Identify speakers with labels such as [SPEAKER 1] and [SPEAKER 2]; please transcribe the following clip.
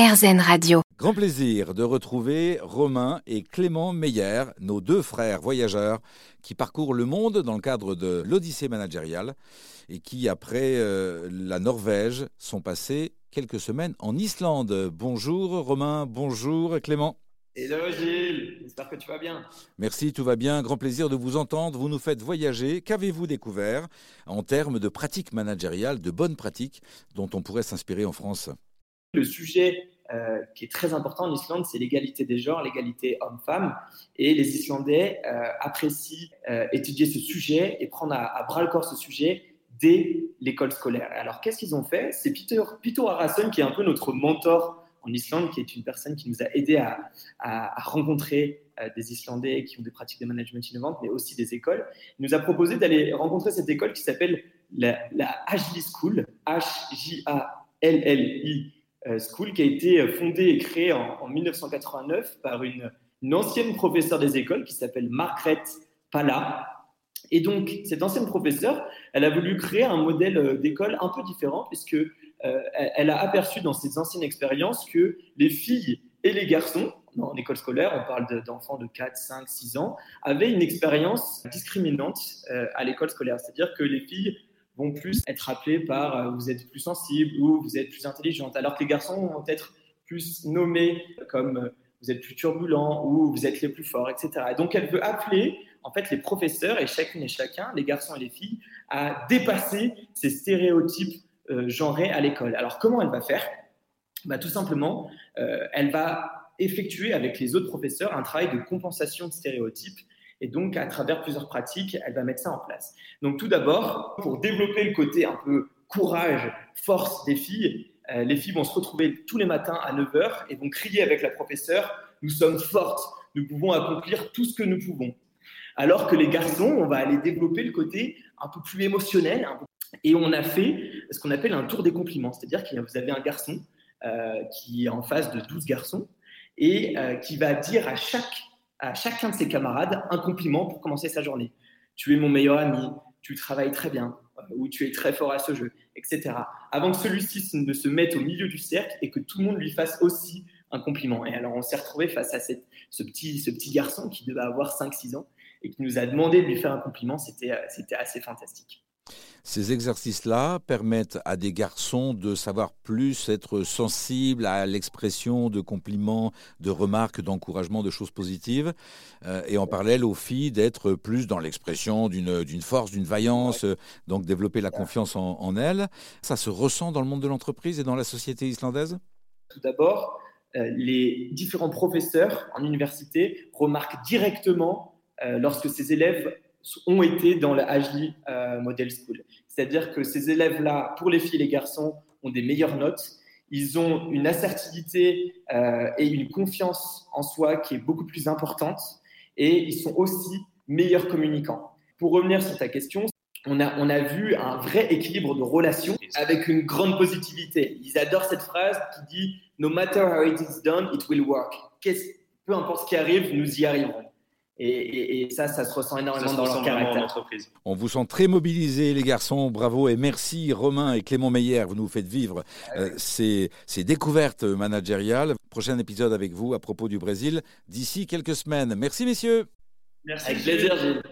[SPEAKER 1] RZN Radio.
[SPEAKER 2] Grand plaisir de retrouver Romain et Clément Meyer, nos deux frères voyageurs qui parcourent le monde dans le cadre de l'Odyssée managériale et qui, après euh, la Norvège, sont passés quelques semaines en Islande. Bonjour Romain, bonjour Clément.
[SPEAKER 3] Hello Gilles, j'espère que tu vas bien.
[SPEAKER 2] Merci, tout va bien. Grand plaisir de vous entendre. Vous nous faites voyager. Qu'avez-vous découvert en termes de pratiques managériales, de bonnes pratiques dont on pourrait s'inspirer en France?
[SPEAKER 3] Le sujet euh, qui est très important en Islande, c'est l'égalité des genres, l'égalité homme-femme. Et les Islandais euh, apprécient euh, étudier ce sujet et prendre à, bras le corps ce sujet dès l'école scolaire. Alors, qu'est-ce qu'ils ont fait? C'est Peter, Peter Harrison, qui est un peu notre mentor en Islande, qui est une personne qui nous a aidé à, rencontrer des Islandais qui ont des pratiques de management innovantes, mais aussi des écoles. Il nous a proposé d'aller rencontrer cette école qui s'appelle la, la School, H-J-A-L-L-I School, qui a été fondée et créée en, en 1989 par une, ancienne professeure des écoles qui s'appelle Margaret Pala. Et donc, cette ancienne professeure, elle a voulu créer un modèle euh, d'école un peu différent, puisque euh, elle a aperçu dans ses anciennes expériences que les filles et les garçons, dans l'école scolaire, on parle d'enfants de 4, 5, 6 ans, avaient une expérience discriminante euh, à l'école scolaire. C'est-à-dire que les filles vont plus être appelées par euh, vous êtes plus sensible ou vous êtes plus intelligente, alors que les garçons vont être plus nommés comme vous êtes plus turbulent ou vous êtes les plus forts, etc. Et donc elle veut appeler en fait les professeurs et chacune et chacun, les garçons et les filles, à dépasser ces stéréotypes euh, genrée à l'école. Alors comment elle va faire? Bah, Tout simplement, euh, elle va effectuer avec les autres professeurs un travail de compensation de stéréotypes et donc, à travers plusieurs pratiques, elle va mettre ça en place. Donc, tout d'abord, pour développer le côté un peu courage, force des filles, euh, les filles vont se retrouver tous les matins à 9h et vont crier avec la professeure Nous sommes fortes, nous pouvons accomplir tout ce que nous pouvons. Alors que les garçons, on va aller développer le côté un peu plus émotionnel, peu et on a fait ce qu'on appelle un tour des compliments, c'est-à-dire que vous avez un garçon euh, qui est en face de 12 garçons et euh, qui va dire à, chaque, à chacun de ses camarades un compliment pour commencer sa journée. Tu es mon meilleur ami, tu travailles très bien, euh, ou tu es très fort à ce jeu, etc. Avant que celui-ci ne se mette au milieu du cercle et que tout le monde lui fasse aussi un compliment. Et alors on s'est retrouvé face à ce, petit, ce petit garçon qui devait avoir 5-6 ans et qui nous a demandé de lui faire un compliment. C'était assez fantastique.
[SPEAKER 2] Ces exercices-là permettent à des garçons de savoir plus être sensibles à l'expression de compliments, de remarques, d'encouragement, de choses positives, euh, et en parallèle aux filles d'être plus dans l'expression d'une force, d'une vaillance, euh, donc développer la confiance en, en elles. Ça se ressent dans le monde de l'entreprise et dans la société islandaise?
[SPEAKER 3] Tout d'abord, euh, les différents professeurs en université remarquent directement lorsque ces élèves ont été dans le HD euh, Model School. C'est-à-dire que ces élèves-là, pour les filles et les garçons, ont des meilleures notes. Ils ont une assertivité euh, et une confiance en soi qui est beaucoup plus importante. Et ils sont aussi meilleurs communicants. Pour revenir sur ta question, on a, on a vu un vrai équilibre de relations avec une grande positivité. Ils adorent cette phrase qui dit No matter how it is done, it will work. Peu importe ce qui arrive, nous y arriverons. Et, ça, ça se ressent énormément dans leur caractère.
[SPEAKER 2] On vous sent très mobilisés, les garçons. Bravo et merci, Romain et Clément Meyer. Vous nous faites vivre ah euh, ces, ces, découvertes managériales. Prochain épisode avec vous à propos du Brésil d'ici quelques semaines. Merci, messieurs.
[SPEAKER 3] Merci. Avec plaisir, Gilles.